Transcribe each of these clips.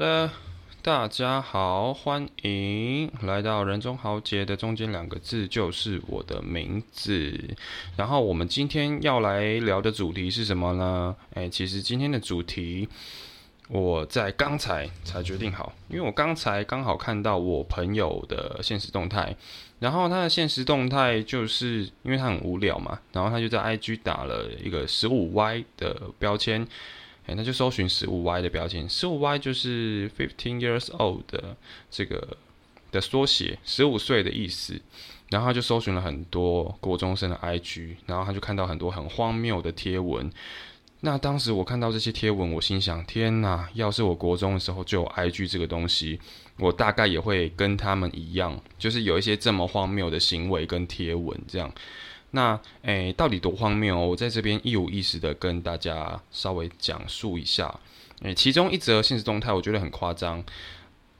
好的，大家好，欢迎来到人中豪杰的中间两个字就是我的名字。然后我们今天要来聊的主题是什么呢？哎，其实今天的主题我在刚才才决定好，因为我刚才刚好看到我朋友的现实动态，然后他的现实动态就是因为他很无聊嘛，然后他就在 IG 打了一个十五 Y 的标签。哎，那就搜寻十五 Y 的标签，十五 Y 就是 fifteen years old 的这个的缩写，十五岁的意思。然后他就搜寻了很多国中生的 IG，然后他就看到很多很荒谬的贴文。那当时我看到这些贴文，我心想：天哪！要是我国中的时候就有 IG 这个东西，我大概也会跟他们一样，就是有一些这么荒谬的行为跟贴文这样。那诶，到底多荒谬哦？我在这边一五一十的跟大家稍微讲述一下。诶，其中一则现实动态，我觉得很夸张，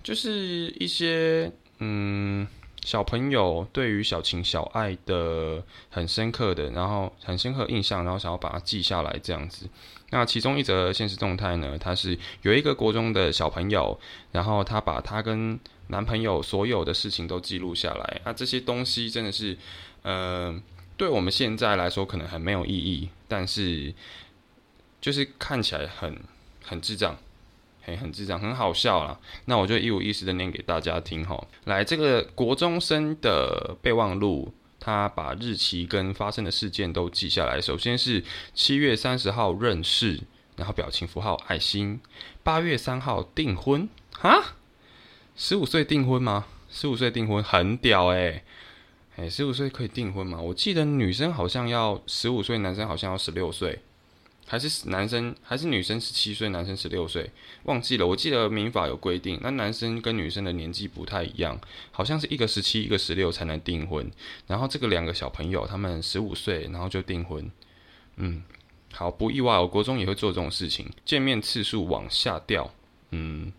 就是一些嗯小朋友对于小情小爱的很深刻的，然后很深刻印象，然后想要把它记下来这样子。那其中一则现实动态呢，它是有一个国中的小朋友，然后他把他跟男朋友所有的事情都记录下来。那这些东西真的是，呃。对我们现在来说可能很没有意义，但是就是看起来很很智障，很很智障，很好笑啦。那我就一五一十的念给大家听哈。来，这个国中生的备忘录，他把日期跟发生的事件都记下来。首先是七月三十号认识，然后表情符号爱心。八月三号订婚啊？十五岁订婚吗？十五岁订婚很屌诶。哎，十五岁可以订婚吗？我记得女生好像要十五岁，男生好像要十六岁，还是男生还是女生十七岁，男生十六岁，忘记了。我记得民法有规定，那男生跟女生的年纪不太一样，好像是一个十七，一个十六才能订婚。然后这个两个小朋友，他们十五岁，然后就订婚。嗯，好，不意外，我国中也会做这种事情，见面次数往下掉。嗯。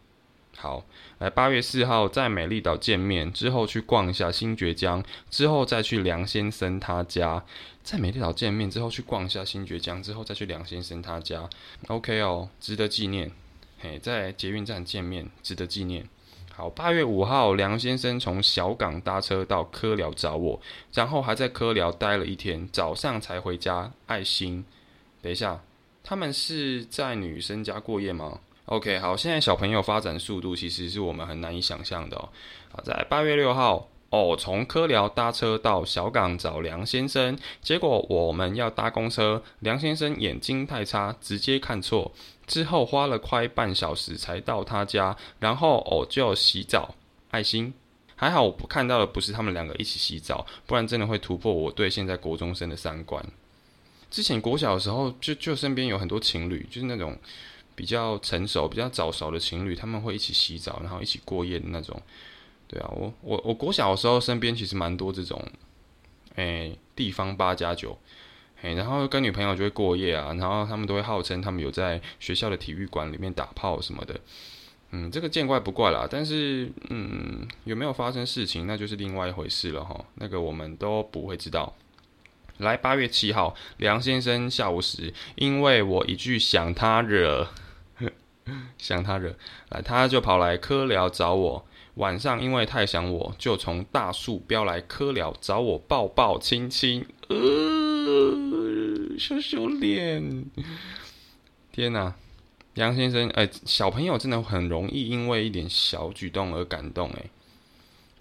好，来八月四号在美丽岛见面之后去逛一下新爵江，之后再去梁先生他家。在美丽岛见面之后去逛一下新爵江，之后再去梁先生他家。OK 哦，值得纪念。嘿，在捷运站见面，值得纪念。好，八月五号梁先生从小港搭车到科寮找我，然后还在科寮待了一天，早上才回家。爱心，等一下，他们是在女生家过夜吗？OK，好，现在小朋友发展速度其实是我们很难以想象的哦。好，在八月六号，哦，从科寮搭车到小港找梁先生，结果我们要搭公车，梁先生眼睛太差，直接看错，之后花了快半小时才到他家，然后哦就洗澡，爱心，还好我看到的不是他们两个一起洗澡，不然真的会突破我对现在国中生的三观。之前国小的时候，就就身边有很多情侣，就是那种。比较成熟、比较早熟的情侣，他们会一起洗澡，然后一起过夜的那种。对啊，我我我国小的时候，身边其实蛮多这种，诶，地方八加九，诶，然后跟女朋友就会过夜啊，然后他们都会号称他们有在学校的体育馆里面打炮什么的。嗯，这个见怪不怪啦，但是嗯，有没有发生事情，那就是另外一回事了哈。那个我们都不会知道。来，八月七号，梁先生下午时，因为我一句想他惹。想他惹来，他就跑来科聊找我。晚上因为太想我，就从大树飙来科聊找我抱抱亲亲。呃，羞羞脸。天哪，杨先生，哎，小朋友真的很容易因为一点小举动而感动，哎，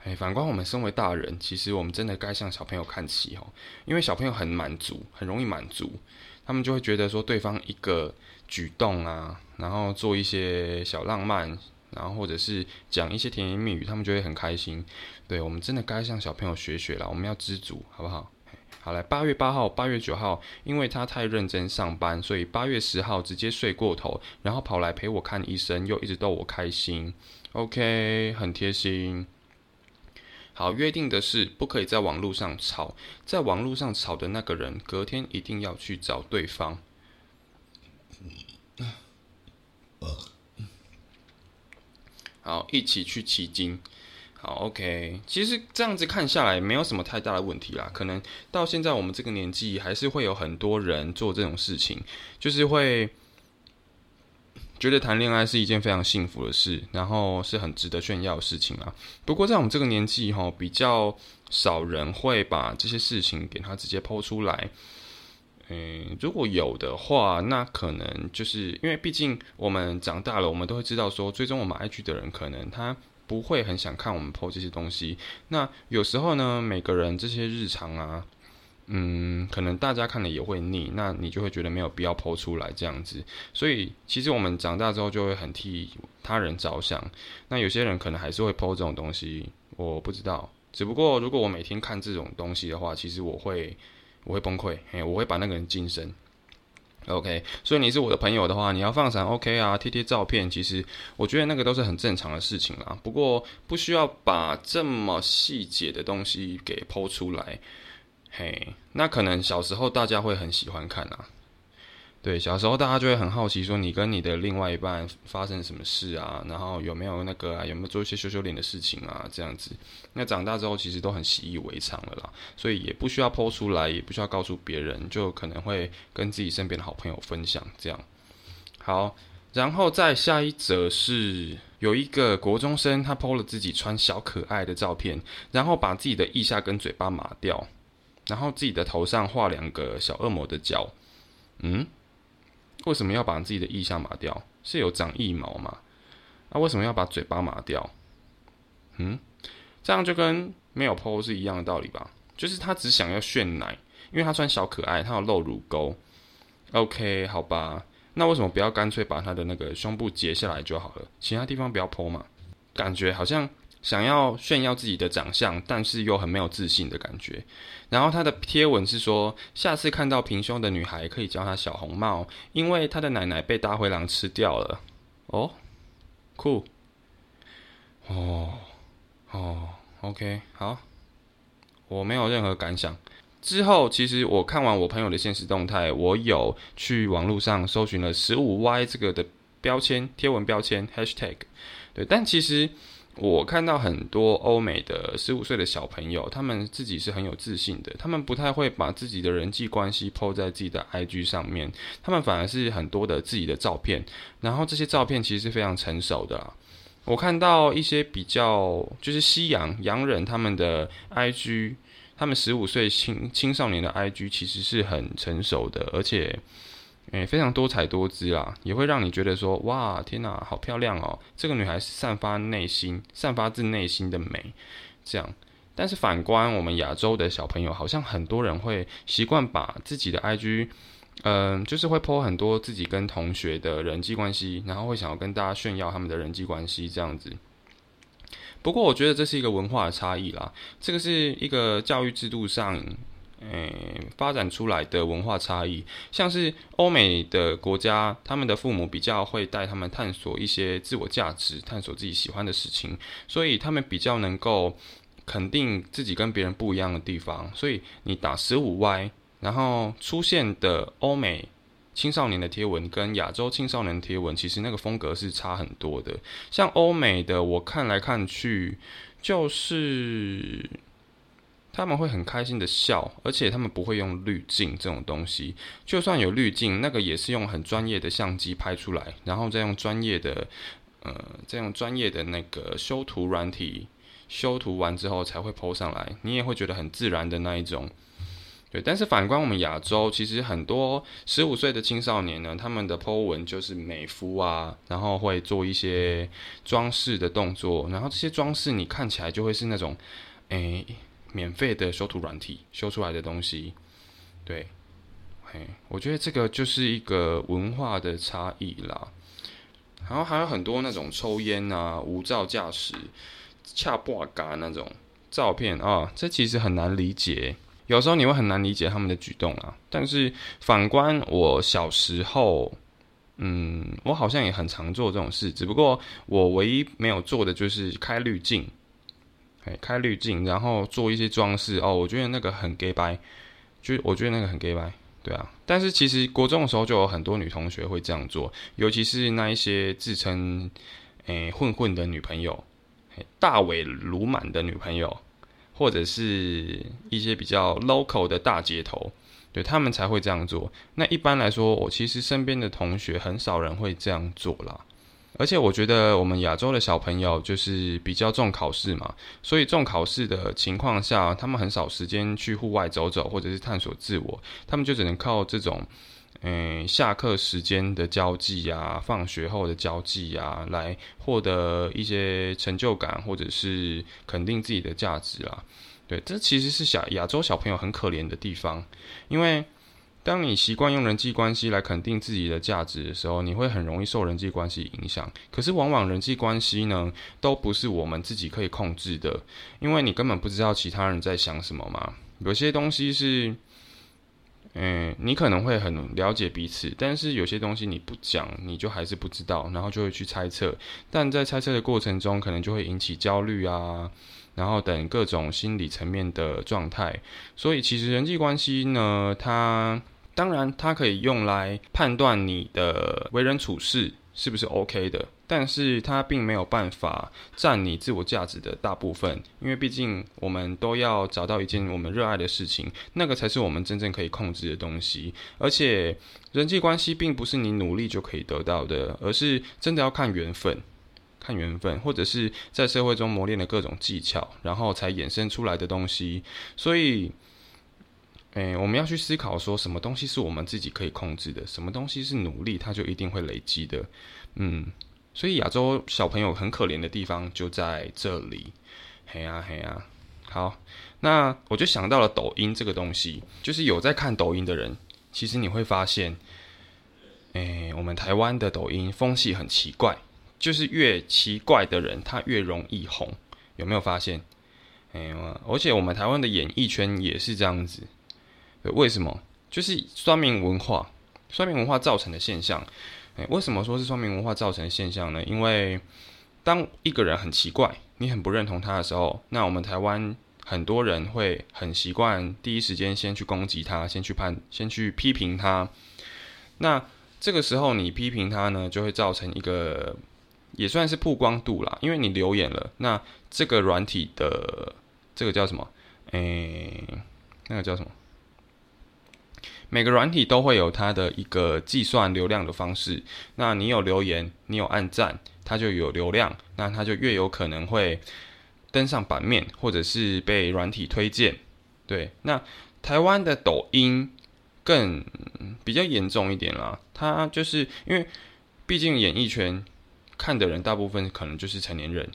哎，反观我们身为大人，其实我们真的该向小朋友看齐哦，因为小朋友很满足，很容易满足，他们就会觉得说对方一个举动啊。然后做一些小浪漫，然后或者是讲一些甜言蜜语，他们就会很开心。对我们真的该向小朋友学学了，我们要知足，好不好？好来，八月八号、八月九号，因为他太认真上班，所以八月十号直接睡过头，然后跑来陪我看医生，又一直逗我开心。OK，很贴心。好，约定的是不可以在网络上吵，在网络上吵的那个人，隔天一定要去找对方。好，一起去骑鲸。好，OK。其实这样子看下来，没有什么太大的问题啦。可能到现在我们这个年纪，还是会有很多人做这种事情，就是会觉得谈恋爱是一件非常幸福的事，然后是很值得炫耀的事情啊。不过在我们这个年纪哈，比较少人会把这些事情给他直接抛出来。嗯，如果有的话，那可能就是因为毕竟我们长大了，我们都会知道说，追踪我们 IG 的人可能他不会很想看我们 PO 这些东西。那有时候呢，每个人这些日常啊。嗯，可能大家看了也会腻，那你就会觉得没有必要剖出来这样子。所以其实我们长大之后就会很替他人着想。那有些人可能还是会剖这种东西，我不知道。只不过如果我每天看这种东西的话，其实我会我会崩溃，嘿，我会把那个人晋升。OK，所以你是我的朋友的话，你要放闪 OK 啊，贴贴照片，其实我觉得那个都是很正常的事情啦。不过不需要把这么细节的东西给剖出来。嘿，那可能小时候大家会很喜欢看啊，对，小时候大家就会很好奇，说你跟你的另外一半发生什么事啊，然后有没有那个啊，有没有做一些羞羞脸的事情啊，这样子。那长大之后其实都很习以为常了啦，所以也不需要剖出来，也不需要告诉别人，就可能会跟自己身边的好朋友分享这样。好，然后再下一则是有一个国中生，他剖了自己穿小可爱的照片，然后把自己的腋下跟嘴巴抹掉。然后自己的头上画两个小恶魔的脚，嗯，为什么要把自己的腋下抹掉？是有长腋毛吗？那为什么要把嘴巴抹掉？嗯，这样就跟没有剖是一样的道理吧？就是他只想要炫奶，因为他穿小可爱，他有露乳沟。OK，好吧，那为什么不要干脆把他的那个胸部截下来就好了？其他地方不要剖嘛？感觉好像。想要炫耀自己的长相，但是又很没有自信的感觉。然后他的贴文是说，下次看到平胸的女孩可以叫她小红帽，因为她的奶奶被大灰狼吃掉了。哦，酷。哦，哦，OK，好。我没有任何感想。之后，其实我看完我朋友的现实动态，我有去网络上搜寻了十五 Y 这个的标签贴文标签 Hashtag。对，但其实。我看到很多欧美的十五岁的小朋友，他们自己是很有自信的，他们不太会把自己的人际关系抛在自己的 IG 上面，他们反而是很多的自己的照片，然后这些照片其实是非常成熟的。我看到一些比较就是西洋洋人他们的 IG，他们十五岁青青少年的 IG 其实是很成熟的，而且。诶，非常多彩多姿啦，也会让你觉得说，哇，天哪，好漂亮哦！这个女孩是散发内心、散发自内心的美，这样。但是反观我们亚洲的小朋友，好像很多人会习惯把自己的 IG，嗯，就是会 po 很多自己跟同学的人际关系，然后会想要跟大家炫耀他们的人际关系这样子。不过我觉得这是一个文化的差异啦，这个是一个教育制度上。诶，发展出来的文化差异，像是欧美的国家，他们的父母比较会带他们探索一些自我价值，探索自己喜欢的事情，所以他们比较能够肯定自己跟别人不一样的地方。所以你打十五 Y，然后出现的欧美青少年的贴文跟亚洲青少年贴文，其实那个风格是差很多的。像欧美的，我看来看去就是。他们会很开心的笑，而且他们不会用滤镜这种东西。就算有滤镜，那个也是用很专业的相机拍出来，然后再用专业的，呃，再用专业的那个修图软体修图完之后才会 PO 上来。你也会觉得很自然的那一种。对，但是反观我们亚洲，其实很多十五岁的青少年呢，他们的 PO 文就是美肤啊，然后会做一些装饰的动作，然后这些装饰你看起来就会是那种，诶。免费的修图软体修出来的东西，对，嘿，我觉得这个就是一个文化的差异啦。然后还有很多那种抽烟啊、无照驾驶、恰挂嘎那种照片啊，这其实很难理解。有时候你会很难理解他们的举动啊。但是反观我小时候，嗯，我好像也很常做这种事，只不过我唯一没有做的就是开滤镜。哎，开滤镜，然后做一些装饰哦，我觉得那个很 gay 白，就我觉得那个很 gay 白，对啊。但是其实国中的时候就有很多女同学会这样做，尤其是那一些自称诶混混的女朋友，大尾鲁满的女朋友，或者是一些比较 local 的大街头，对他们才会这样做。那一般来说，我其实身边的同学很少人会这样做啦。而且我觉得我们亚洲的小朋友就是比较重考试嘛，所以重考试的情况下，他们很少时间去户外走走或者是探索自我，他们就只能靠这种，嗯，下课时间的交际啊，放学后的交际啊，来获得一些成就感或者是肯定自己的价值啦。对，这其实是小亚洲小朋友很可怜的地方，因为。当你习惯用人际关系来肯定自己的价值的时候，你会很容易受人际关系影响。可是，往往人际关系呢，都不是我们自己可以控制的，因为你根本不知道其他人在想什么嘛。有些东西是，嗯，你可能会很了解彼此，但是有些东西你不讲，你就还是不知道，然后就会去猜测。但在猜测的过程中，可能就会引起焦虑啊，然后等各种心理层面的状态。所以，其实人际关系呢，它当然，它可以用来判断你的为人处事是不是 OK 的，但是它并没有办法占你自我价值的大部分，因为毕竟我们都要找到一件我们热爱的事情，那个才是我们真正可以控制的东西。而且，人际关系并不是你努力就可以得到的，而是真的要看缘分，看缘分，或者是在社会中磨练的各种技巧，然后才衍生出来的东西。所以。诶，我们要去思考说，什么东西是我们自己可以控制的，什么东西是努力，它就一定会累积的。嗯，所以亚洲小朋友很可怜的地方就在这里。嘿呀嘿呀，好，那我就想到了抖音这个东西，就是有在看抖音的人，其实你会发现，诶，我们台湾的抖音风气很奇怪，就是越奇怪的人，他越容易红，有没有发现？诶，而且我们台湾的演艺圈也是这样子。为什么？就是双明文化，双明文化造成的现象。诶，为什么说是双明文化造成的现象呢？因为当一个人很奇怪，你很不认同他的时候，那我们台湾很多人会很习惯第一时间先去攻击他，先去判，先去批评他。那这个时候你批评他呢，就会造成一个也算是曝光度啦，因为你留言了。那这个软体的这个叫什么？诶，那个叫什么？每个软体都会有它的一个计算流量的方式。那你有留言，你有按赞，它就有流量，那它就越有可能会登上版面，或者是被软体推荐。对，那台湾的抖音更比较严重一点啦。它就是因为毕竟演艺圈看的人大部分可能就是成年人，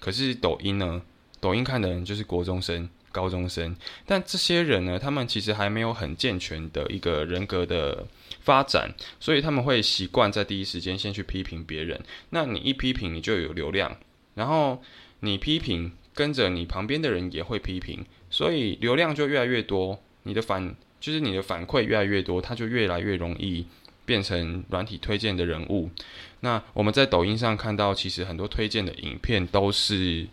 可是抖音呢，抖音看的人就是国中生。高中生，但这些人呢，他们其实还没有很健全的一个人格的发展，所以他们会习惯在第一时间先去批评别人。那你一批评，你就有流量，然后你批评，跟着你旁边的人也会批评，所以流量就越来越多，你的反就是你的反馈越来越多，他就越来越容易变成软体推荐的人物。那我们在抖音上看到，其实很多推荐的影片都是。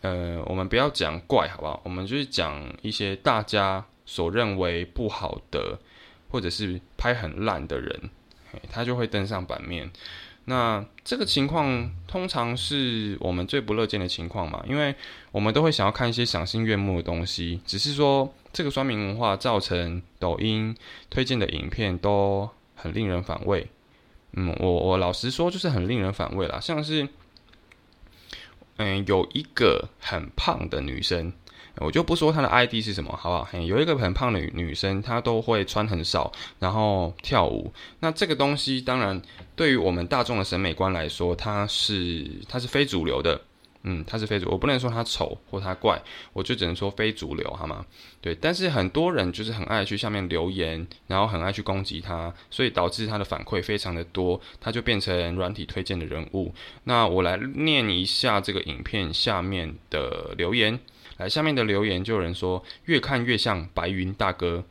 呃，我们不要讲怪，好不好？我们就是讲一些大家所认为不好的，或者是拍很烂的人，他就会登上版面。那这个情况通常是我们最不乐见的情况嘛，因为我们都会想要看一些赏心悦目的东西。只是说，这个双明文化造成抖音推荐的影片都很令人反胃。嗯，我我老实说，就是很令人反胃啦，像是。嗯，有一个很胖的女生，我就不说她的 ID 是什么，好不好？有一个很胖的女生，她都会穿很少，然后跳舞。那这个东西，当然对于我们大众的审美观来说，它是它是非主流的。嗯，他是非主，我不能说他丑或他怪，我就只能说非主流，好吗？对，但是很多人就是很爱去下面留言，然后很爱去攻击他，所以导致他的反馈非常的多，他就变成软体推荐的人物。那我来念一下这个影片下面的留言，来，下面的留言就有人说，越看越像白云大哥，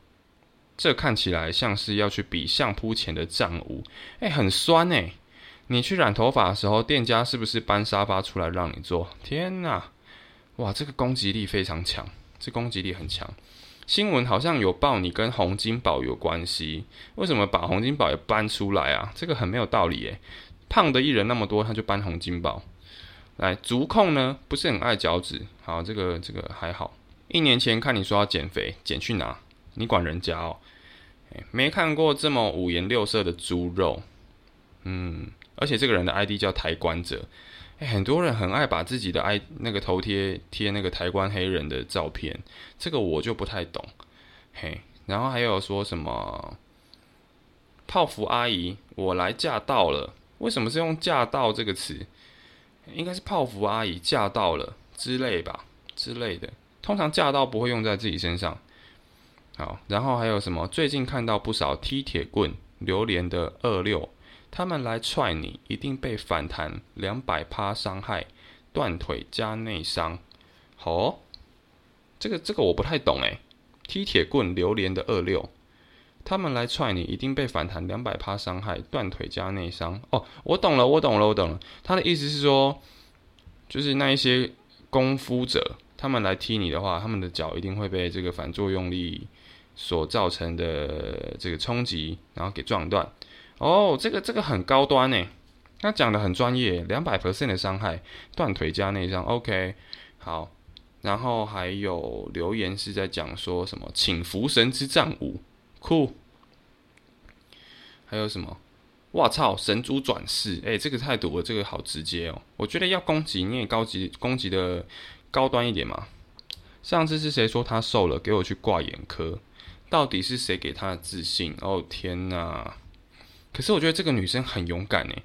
这看起来像是要去比相扑前的战舞，哎，很酸哎。你去染头发的时候，店家是不是搬沙发出来让你坐？天哪，哇，这个攻击力非常强，这攻击力很强。新闻好像有报你跟洪金宝有关系，为什么把洪金宝也搬出来啊？这个很没有道理耶。胖的艺人那么多，他就搬洪金宝来。足控呢，不是很爱脚趾。好，这个这个还好。一年前看你说要减肥，减去哪？你管人家哦？没看过这么五颜六色的猪肉，嗯，而且这个人的 ID 叫抬棺者，很多人很爱把自己的 I 那个头贴贴那个抬棺黑人的照片，这个我就不太懂，嘿，然后还有说什么泡芙阿姨，我来驾到了，为什么是用驾到这个词？应该是泡芙阿姨驾到了之类吧，之类的，通常驾到不会用在自己身上。好，然后还有什么？最近看到不少踢铁棍、榴莲的二六，他们来踹你，一定被反弹两百趴伤害，断腿加内伤。好，这个这个我不太懂诶。踢铁棍、榴莲的二六，他们来踹你，一定被反弹两百趴伤害，断腿加内伤。哦，我懂了，我懂了，我懂了。他的意思是说，就是那一些功夫者，他们来踢你的话，他们的脚一定会被这个反作用力。所造成的这个冲击，然后给撞断。哦，这个这个很高端呢，他讲的很专业，两百 percent 的伤害，断腿加内伤。OK，好，然后还有留言是在讲说什么，请福神之战舞，酷。还有什么？哇操，神族转世，哎，这个态度，这个好直接哦。我觉得要攻击你也高级，攻击的高端一点嘛。上次是谁说他瘦了？给我去挂眼科。到底是谁给他的自信？哦天哪！可是我觉得这个女生很勇敢诶，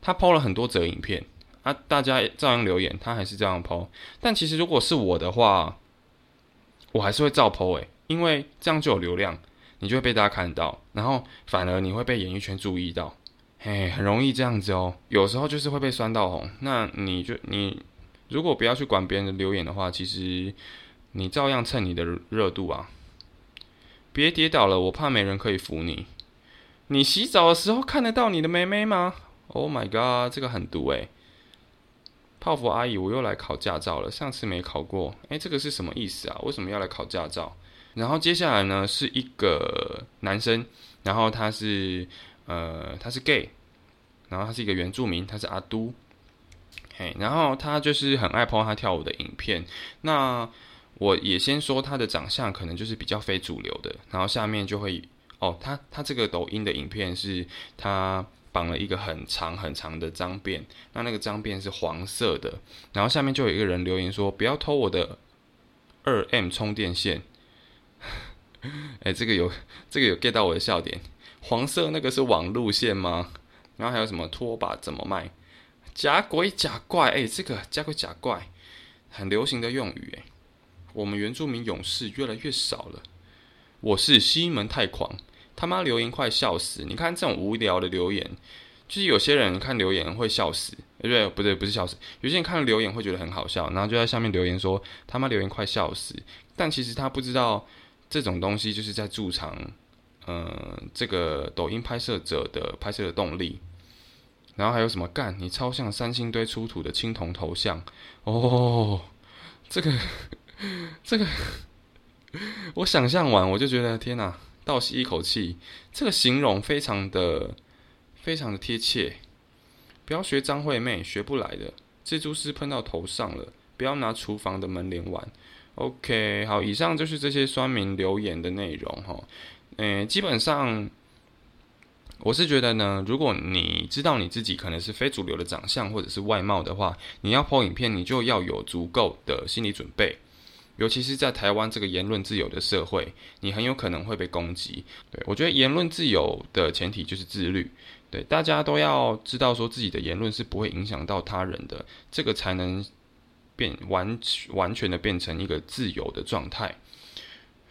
她抛了很多则影片啊，大家照样留言，她还是这样抛。但其实如果是我的话，我还是会照抛诶，因为这样就有流量，你就会被大家看到，然后反而你会被演艺圈注意到，嘿，很容易这样子哦。有时候就是会被酸到红，那你就你如果不要去管别人的留言的话，其实你照样蹭你的热度啊。别跌倒了，我怕没人可以扶你。你洗澡的时候看得到你的妹妹吗？Oh my god，这个很毒诶。泡芙阿姨，我又来考驾照了，上次没考过。诶，这个是什么意思啊？为什么要来考驾照？然后接下来呢，是一个男生，然后他是呃他是 gay，然后他是一个原住民，他是阿都。嘿，然后他就是很爱拍他跳舞的影片。那我也先说他的长相可能就是比较非主流的，然后下面就会哦，他他这个抖音的影片是他绑了一个很长很长的脏辫，那那个脏辫是黄色的，然后下面就有一个人留言说不要偷我的二 M 充电线，哎，这个有这个有 get 到我的笑点，黄色那个是网路线吗？然后还有什么拖把怎么卖？假鬼假怪，哎，这个假鬼假怪很流行的用语，哎。我们原住民勇士越来越少了。我是西门太狂，他妈留言快笑死！你看这种无聊的留言，就是有些人看留言会笑死，对不对？不对，不是笑死。有些人看留言会觉得很好笑，然后就在下面留言说他妈留言快笑死。但其实他不知道这种东西就是在助长，呃，这个抖音拍摄者的拍摄的动力。然后还有什么干？你超像三星堆出土的青铜头像哦，这个。这个 我想象完，我就觉得天哪，倒吸一口气，这个形容非常的非常的贴切。不要学张惠妹，学不来的。蜘蛛丝喷到头上了，不要拿厨房的门帘玩。OK，好，以上就是这些酸民留言的内容哈。嗯，基本上我是觉得呢，如果你知道你自己可能是非主流的长相或者是外貌的话，你要拍影片，你就要有足够的心理准备。尤其是在台湾这个言论自由的社会，你很有可能会被攻击。对我觉得言论自由的前提就是自律，对大家都要知道说自己的言论是不会影响到他人的，这个才能变完完全的变成一个自由的状态。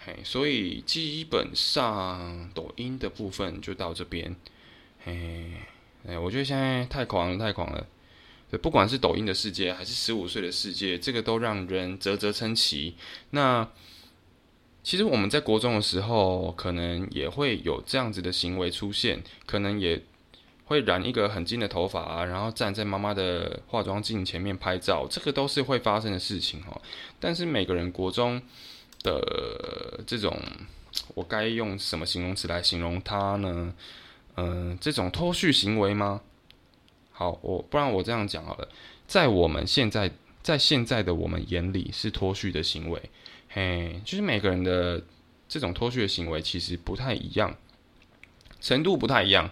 嘿，所以基本上抖音的部分就到这边。嘿，哎，我觉得现在太狂了，太狂了。对，不管是抖音的世界，还是十五岁的世界，这个都让人啧啧称奇。那其实我们在国中的时候，可能也会有这样子的行为出现，可能也会染一个很金的头发啊，然后站在妈妈的化妆镜前面拍照，这个都是会发生的事情哦。但是每个人国中的这种，我该用什么形容词来形容它呢？嗯，这种脱序行为吗？好，我不然我这样讲好了，在我们现在在现在的我们眼里是脱序的行为，嘿，就是每个人的这种脱序的行为其实不太一样，程度不太一样。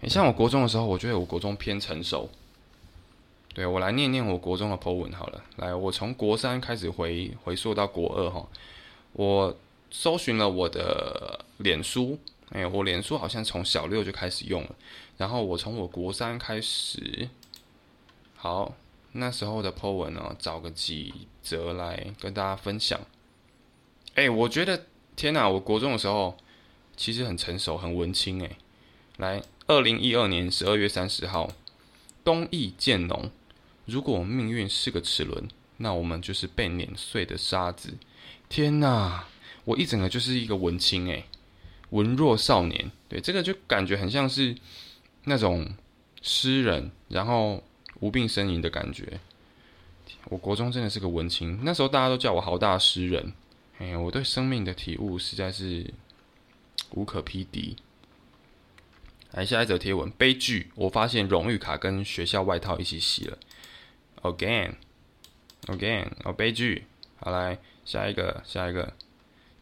你像我国中的时候，我觉得我国中偏成熟。对我来念念我国中的 po 文好了。来，我从国三开始回回溯到国二哈。我搜寻了我的脸书，哎，我脸书好像从小六就开始用了。然后我从我国三开始，好，那时候的 po 文呢，找个几则来跟大家分享。哎，我觉得天哪，我国中的时候其实很成熟，很文青哎。来，二零一二年十二月三十号，东意渐浓。如果命运是个齿轮，那我们就是被碾碎的沙子。天哪，我一整个就是一个文青诶，文弱少年。对，这个就感觉很像是那种诗人，然后无病呻吟的感觉。我国中真的是个文青，那时候大家都叫我豪大诗人。哎，我对生命的体悟实在是无可匹敌。来下一则贴文，悲剧，我发现荣誉卡跟学校外套一起洗了。Again，Again，哦，悲剧。好，来下一个，下一个。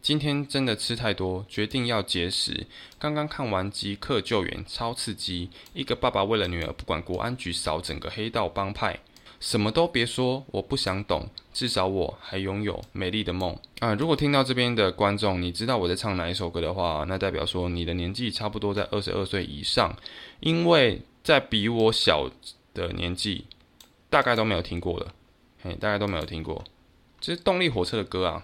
今天真的吃太多，决定要节食。刚刚看完《即刻救援》，超刺激。一个爸爸为了女儿，不管国安局扫整个黑道帮派，什么都别说，我不想懂。至少我还拥有美丽的梦啊！如果听到这边的观众，你知道我在唱哪一首歌的话，那代表说你的年纪差不多在二十二岁以上，因为在比我小的年纪。大概都没有听过了，嘿，大概都没有听过，这是动力火车的歌啊。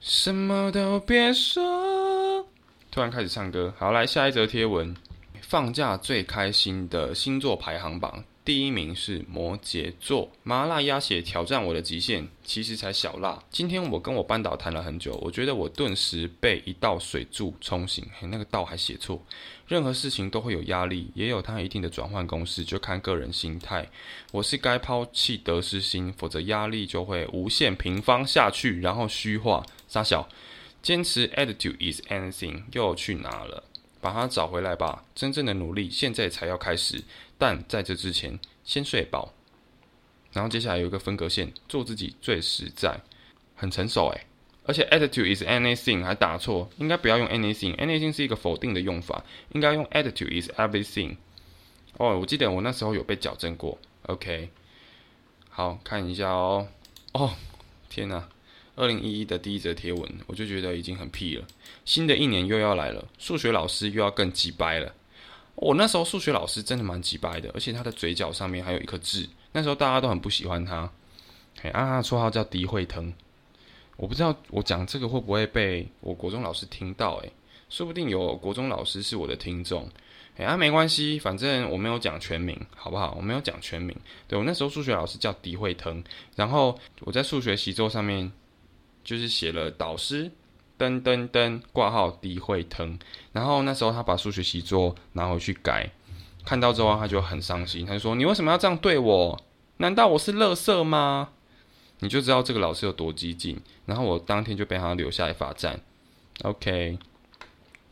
什么都别说，突然开始唱歌。好，来下一则贴文，放假最开心的星座排行榜。第一名是摩羯座，麻辣鸭血挑战我的极限，其实才小辣。今天我跟我班导谈了很久，我觉得我顿时被一道水柱冲醒，嘿，那个道还写错。任何事情都会有压力，也有它一定的转换公式，就看个人心态。我是该抛弃得失心，否则压力就会无限平方下去，然后虚化。傻小，坚持 attitude is anything 又去哪了？把它找回来吧。真正的努力现在才要开始。但在这之前，先睡饱，然后接下来有一个分隔线，做自己最实在，很成熟诶。而且 attitude is anything 还打错，应该不要用 anything，anything 是一个否定的用法，应该用 attitude is everything。哦，我记得我那时候有被矫正过。OK，好看一下哦。哦，天哪！二零一一的第一则贴文，我就觉得已经很屁了。新的一年又要来了，数学老师又要更鸡掰了。我那时候数学老师真的蛮鸡掰的，而且他的嘴角上面还有一颗痣。那时候大家都很不喜欢他，哎，啊，绰号叫狄惠腾。我不知道我讲这个会不会被我国中老师听到，诶，说不定有国中老师是我的听众，哎，啊，没关系，反正我没有讲全名，好不好？我没有讲全名。对我那时候数学老师叫狄惠腾，然后我在数学习作上面就是写了导师。噔噔噔，挂号低会疼。然后那时候他把数学习作拿回去改，看到之后他就很伤心，他就说：“你为什么要这样对我？难道我是垃圾吗？”你就知道这个老师有多激进。然后我当天就被他留下来罚站。OK，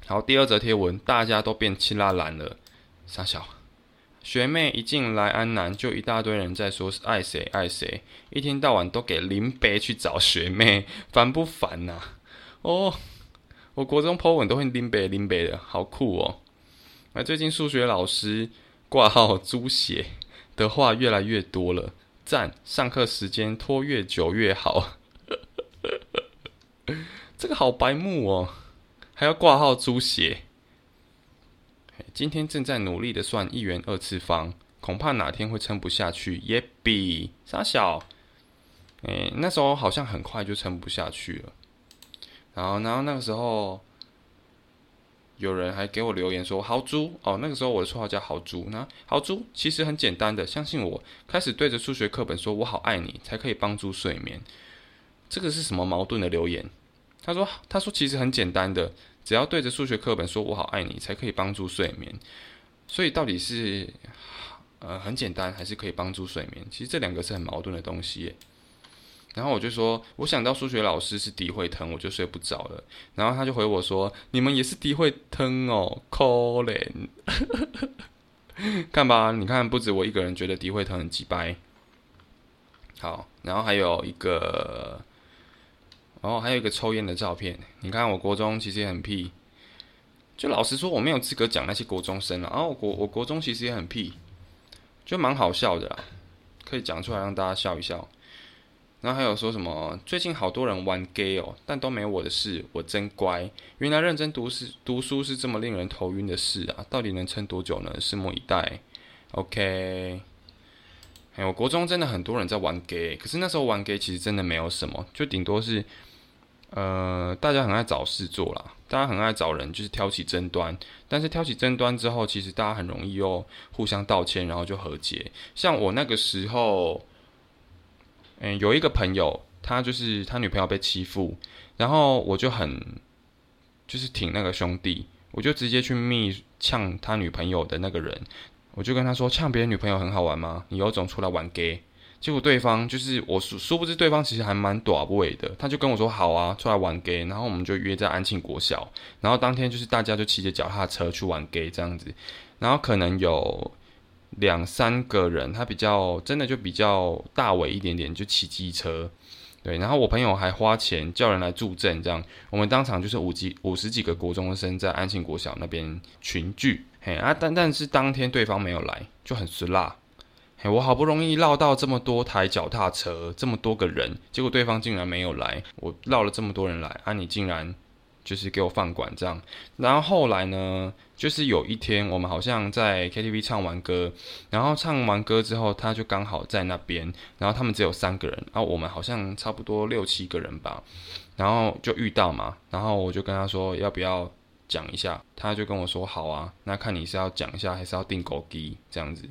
好，第二则贴文，大家都变青拉蓝了。傻小学妹一进来安南，就一大堆人在说是爱谁爱谁，一天到晚都给林北去找学妹，烦不烦呐？哦，我国中 po 文都会林北林北的，好酷哦！那最近数学老师挂号猪血的话越来越多了，赞！上课时间拖越久越好。这个好白目哦，还要挂号猪血。今天正在努力的算一元二次方，恐怕哪天会撑不下去。耶比傻小，哎，那时候好像很快就撑不下去了。然后，然后那个时候，有人还给我留言说“豪猪”哦，那个时候我的绰号叫“豪猪”。那“豪猪”其实很简单的，相信我，开始对着数学课本说“我好爱你”，才可以帮助睡眠。这个是什么矛盾的留言？他说：“他说其实很简单的，只要对着数学课本说‘我好爱你’，才可以帮助睡眠。所以到底是呃很简单，还是可以帮助睡眠？其实这两个是很矛盾的东西。”然后我就说，我想到数学老师是诋毁疼，我就睡不着了。然后他就回我说，你们也是诋毁疼哦，可怜。看吧，你看不止我一个人觉得诋毁疼很鸡掰。好，然后还有一个然后还有一个抽烟的照片。你看我国中其实也很屁，就老实说我没有资格讲那些国中生了。然后我国我国中其实也很屁，就蛮好笑的啦，可以讲出来让大家笑一笑。然后还有说什么最近好多人玩 gay 哦，但都没我的事，我真乖。原来认真读是读书是这么令人头晕的事啊！到底能撑多久呢？拭目以待。OK。哎，我国中真的很多人在玩 gay，可是那时候玩 gay 其实真的没有什么，就顶多是，呃，大家很爱找事做啦，大家很爱找人就是挑起争端，但是挑起争端之后，其实大家很容易又互相道歉，然后就和解。像我那个时候，嗯，有一个朋友，他就是他女朋友被欺负，然后我就很就是挺那个兄弟，我就直接去密呛他女朋友的那个人。我就跟他说，呛别人女朋友很好玩吗？你有种出来玩 gay。结果对方就是我，殊不知对方其实还蛮短位的。他就跟我说好啊，出来玩 gay。然后我们就约在安庆国小。然后当天就是大家就骑着脚踏车去玩 gay 这样子。然后可能有两三个人，他比较真的就比较大尾一点点，就骑机车。对，然后我朋友还花钱叫人来助阵，这样我们当场就是五几五十几个国中生在安庆国小那边群聚。嘿啊，但但是当天对方没有来，就很失辣。嘿，我好不容易绕到这么多台脚踏车，这么多个人，结果对方竟然没有来。我绕了这么多人来，啊，你竟然就是给我放管这样。然后后来呢，就是有一天我们好像在 KTV 唱完歌，然后唱完歌之后，他就刚好在那边，然后他们只有三个人，然后我们好像差不多六七个人吧，然后就遇到嘛，然后我就跟他说要不要。讲一下，他就跟我说好啊，那看你是要讲一下还是要订狗机这样子。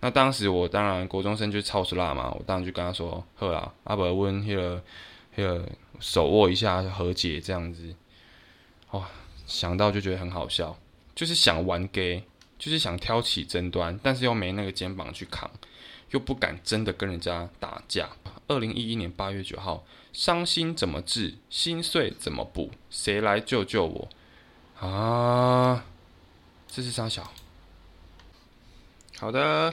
那当时我当然国中生就超时辣嘛，我当然就跟他说呵啦，阿伯温那个那个手握一下和解这样子。哇，想到就觉得很好笑，就是想玩 gay，就是想挑起争端，但是又没那个肩膀去扛，又不敢真的跟人家打架。二零一一年八月九号，伤心怎么治？心碎怎么补？谁来救救我？啊，这是沙小。好的，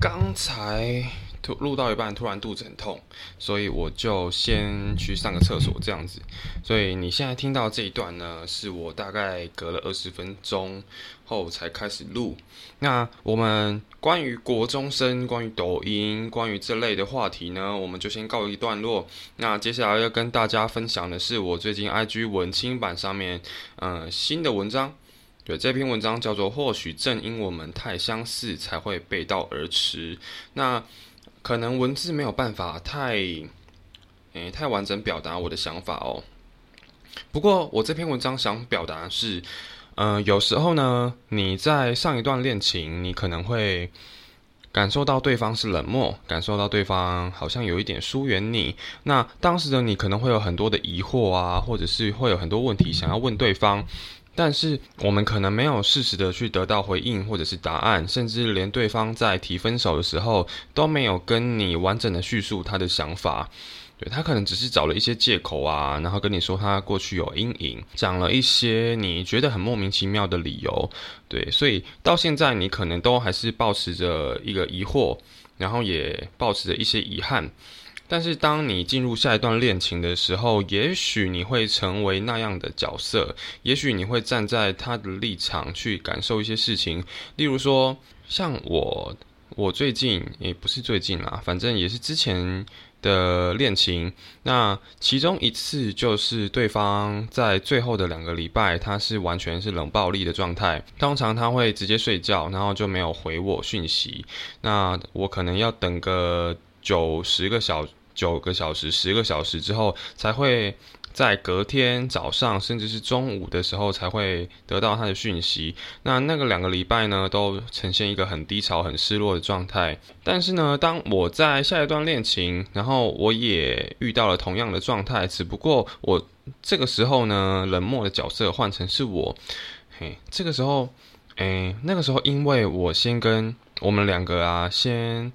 刚才突录到一半，突然肚子很痛，所以我就先去上个厕所，这样子。所以你现在听到这一段呢，是我大概隔了二十分钟后才开始录。那我们关于国中生、关于抖音、关于这类的话题呢，我们就先告一段落。那接下来要跟大家分享的是我最近 IG 文青版上面，嗯，新的文章。对，这篇文章叫做“或许正因我们太相似，才会背道而驰”。那可能文字没有办法太，诶，太完整表达我的想法哦。不过我这篇文章想表达是，嗯，有时候呢，你在上一段恋情，你可能会感受到对方是冷漠，感受到对方好像有一点疏远你。那当时的你可能会有很多的疑惑啊，或者是会有很多问题想要问对方。但是我们可能没有适时的去得到回应或者是答案，甚至连对方在提分手的时候都没有跟你完整的叙述他的想法，对他可能只是找了一些借口啊，然后跟你说他过去有阴影，讲了一些你觉得很莫名其妙的理由，对，所以到现在你可能都还是保持着一个疑惑，然后也保持着一些遗憾。但是当你进入下一段恋情的时候，也许你会成为那样的角色，也许你会站在他的立场去感受一些事情。例如说，像我，我最近也不是最近啦，反正也是之前的恋情。那其中一次就是对方在最后的两个礼拜，他是完全是冷暴力的状态。通常他会直接睡觉，然后就没有回我讯息。那我可能要等个九十个小。九个小时、十个小时之后，才会在隔天早上，甚至是中午的时候，才会得到他的讯息。那那个两个礼拜呢，都呈现一个很低潮、很失落的状态。但是呢，当我在下一段恋情，然后我也遇到了同样的状态，只不过我这个时候呢，冷漠的角色换成是我。嘿，这个时候，诶，那个时候，因为我先跟我们两个啊，先。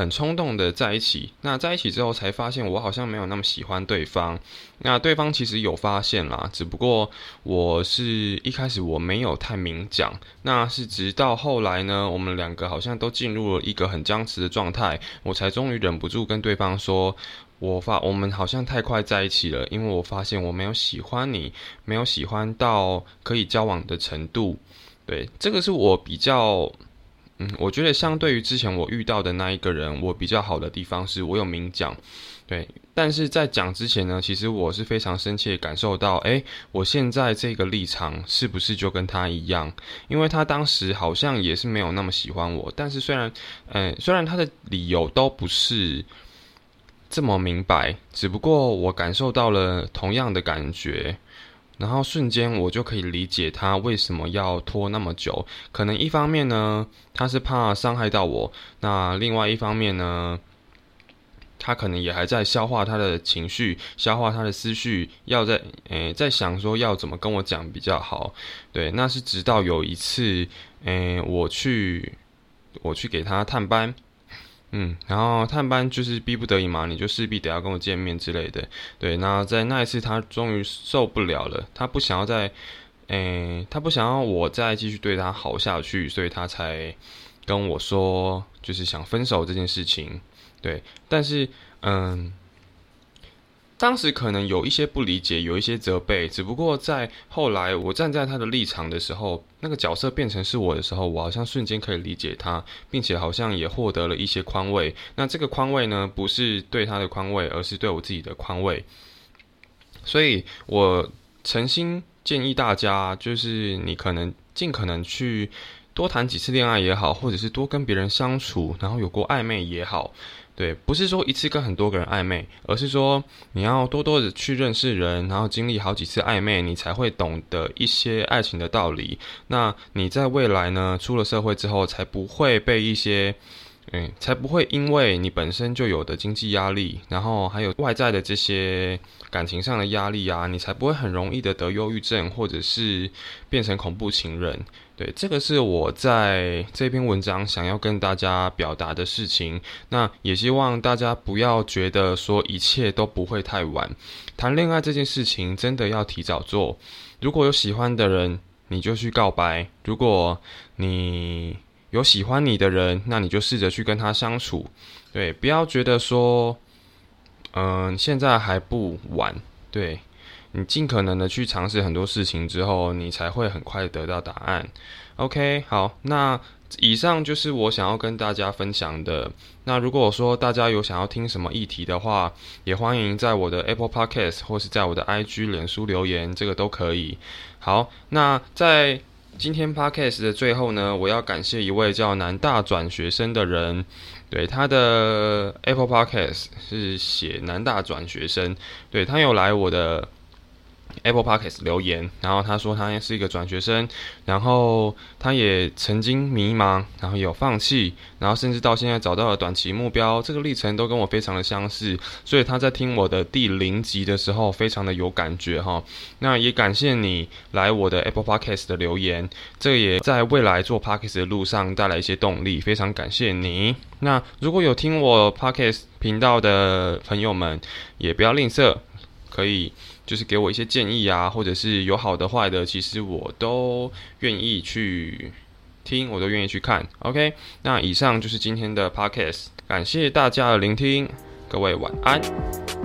很冲动的在一起，那在一起之后才发现我好像没有那么喜欢对方。那对方其实有发现啦，只不过我是一开始我没有太明讲。那是直到后来呢，我们两个好像都进入了一个很僵持的状态，我才终于忍不住跟对方说：“我发我们好像太快在一起了，因为我发现我没有喜欢你，没有喜欢到可以交往的程度。对，这个是我比较，嗯，我觉得相对于之前我遇到的那一个人，我比较好的地方是我有明讲。对，但是在讲之前呢，其实我是非常深切感受到，诶，我现在这个立场是不是就跟他一样？因为他当时好像也是没有那么喜欢我，但是虽然，嗯，虽然他的理由都不是这么明白，只不过我感受到了同样的感觉，然后瞬间我就可以理解他为什么要拖那么久。可能一方面呢，他是怕伤害到我；那另外一方面呢？他可能也还在消化他的情绪，消化他的思绪，要在诶在想说要怎么跟我讲比较好。对，那是直到有一次，诶我去我去给他探班，嗯，然后探班就是逼不得已嘛，你就势必得要跟我见面之类的。对，那在那一次他终于受不了了，他不想要再，诶他不想要我再继续对他好下去，所以他才跟我说，就是想分手这件事情。对，但是，嗯，当时可能有一些不理解，有一些责备，只不过在后来我站在他的立场的时候，那个角色变成是我的时候，我好像瞬间可以理解他，并且好像也获得了一些宽慰。那这个宽慰呢，不是对他的宽慰，而是对我自己的宽慰。所以我诚心建议大家，就是你可能尽可能去多谈几次恋爱也好，或者是多跟别人相处，然后有过暧昧也好。对，不是说一次跟很多个人暧昧，而是说你要多多的去认识人，然后经历好几次暧昧，你才会懂得一些爱情的道理。那你在未来呢，出了社会之后，才不会被一些，嗯，才不会因为你本身就有的经济压力，然后还有外在的这些感情上的压力啊，你才不会很容易的得忧郁症，或者是变成恐怖情人。对，这个是我在这篇文章想要跟大家表达的事情。那也希望大家不要觉得说一切都不会太晚。谈恋爱这件事情真的要提早做。如果有喜欢的人，你就去告白；如果你有喜欢你的人，那你就试着去跟他相处。对，不要觉得说，嗯，现在还不晚。对。你尽可能的去尝试很多事情之后，你才会很快得到答案。OK，好，那以上就是我想要跟大家分享的。那如果说大家有想要听什么议题的话，也欢迎在我的 Apple Podcast 或是在我的 IG 脸书留言，这个都可以。好，那在今天 Podcast 的最后呢，我要感谢一位叫南大转学生的人，对他的 Apple Podcast 是写南大转学生，对他有来我的。Apple Podcast 留言，然后他说他是一个转学生，然后他也曾经迷茫，然后有放弃，然后甚至到现在找到了短期目标，这个历程都跟我非常的相似，所以他在听我的第零集的时候非常的有感觉哈。那也感谢你来我的 Apple Podcast 的留言，这个也在未来做 Podcast 的路上带来一些动力，非常感谢你。那如果有听我 Podcast 频道的朋友们，也不要吝啬，可以。就是给我一些建议啊，或者是有好的坏的，其实我都愿意去听，我都愿意去看。OK，那以上就是今天的 Podcast，感谢大家的聆听，各位晚安。